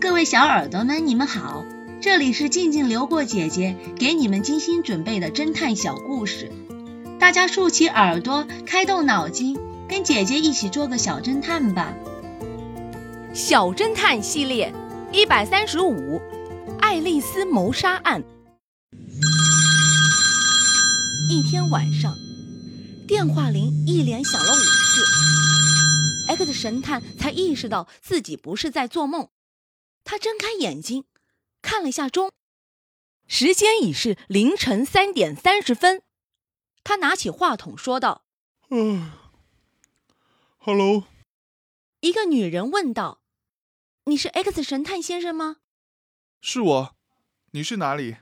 各位小耳朵们，你们好，这里是静静流过姐姐给你们精心准备的侦探小故事，大家竖起耳朵，开动脑筋，跟姐姐一起做个小侦探吧。小侦探系列一百三十五，爱丽丝谋杀案。一天晚上，电话铃一连响了五次，X 神探才意识到自己不是在做梦。他睁开眼睛，看了一下钟，时间已是凌晨三点三十分。他拿起话筒说道：“嗯，Hello。”一个女人问道：“你是 X 神探先生吗？”“是我。”“你是哪里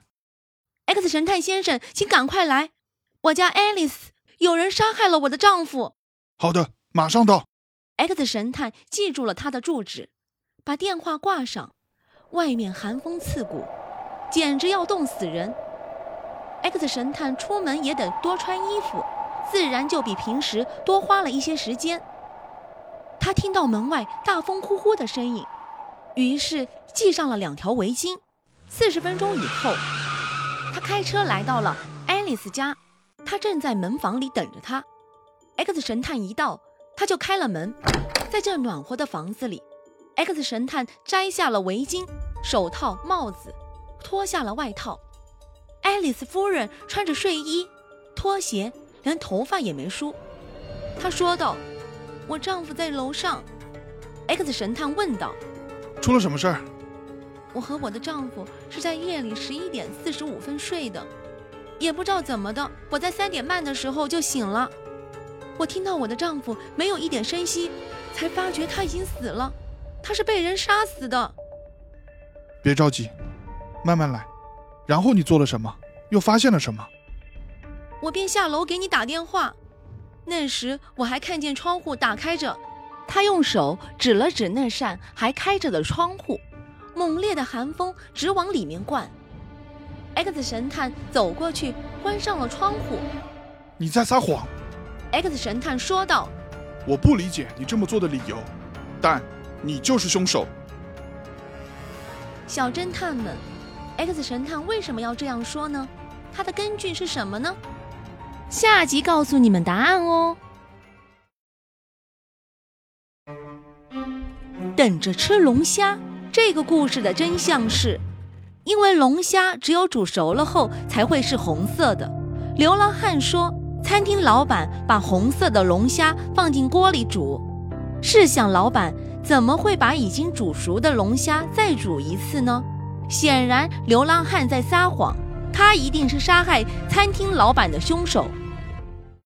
？”“X 神探先生，请赶快来，我叫 Alice，有人杀害了我的丈夫。”“好的，马上到。”X 神探记住了他的住址，把电话挂上。外面寒风刺骨，简直要冻死人。X 神探出门也得多穿衣服，自然就比平时多花了一些时间。他听到门外大风呼呼的声音，于是系上了两条围巾。四十分钟以后，他开车来到了爱丽丝家，她正在门房里等着他。X 神探一到，他就开了门。在这暖和的房子里。X 神探摘下了围巾、手套、帽子，脱下了外套。爱丽丝夫人穿着睡衣、拖鞋，连头发也没梳。她说道：“我丈夫在楼上。”X 神探问道：“出了什么事儿？”我和我的丈夫是在夜里十一点四十五分睡的，也不知道怎么的，我在三点半的时候就醒了。我听到我的丈夫没有一点声息，才发觉他已经死了。他是被人杀死的。别着急，慢慢来。然后你做了什么？又发现了什么？我便下楼给你打电话。那时我还看见窗户打开着，他用手指了指那扇还开着的窗户，猛烈的寒风直往里面灌。X 神探走过去，关上了窗户。你在撒谎，X 神探说道。我不理解你这么做的理由，但。你就是凶手，小侦探们，X 神探为什么要这样说呢？他的根据是什么呢？下集告诉你们答案哦。等着吃龙虾，这个故事的真相是，因为龙虾只有煮熟了后才会是红色的。流浪汉说，餐厅老板把红色的龙虾放进锅里煮，试想老板。怎么会把已经煮熟的龙虾再煮一次呢？显然，流浪汉在撒谎，他一定是杀害餐厅老板的凶手。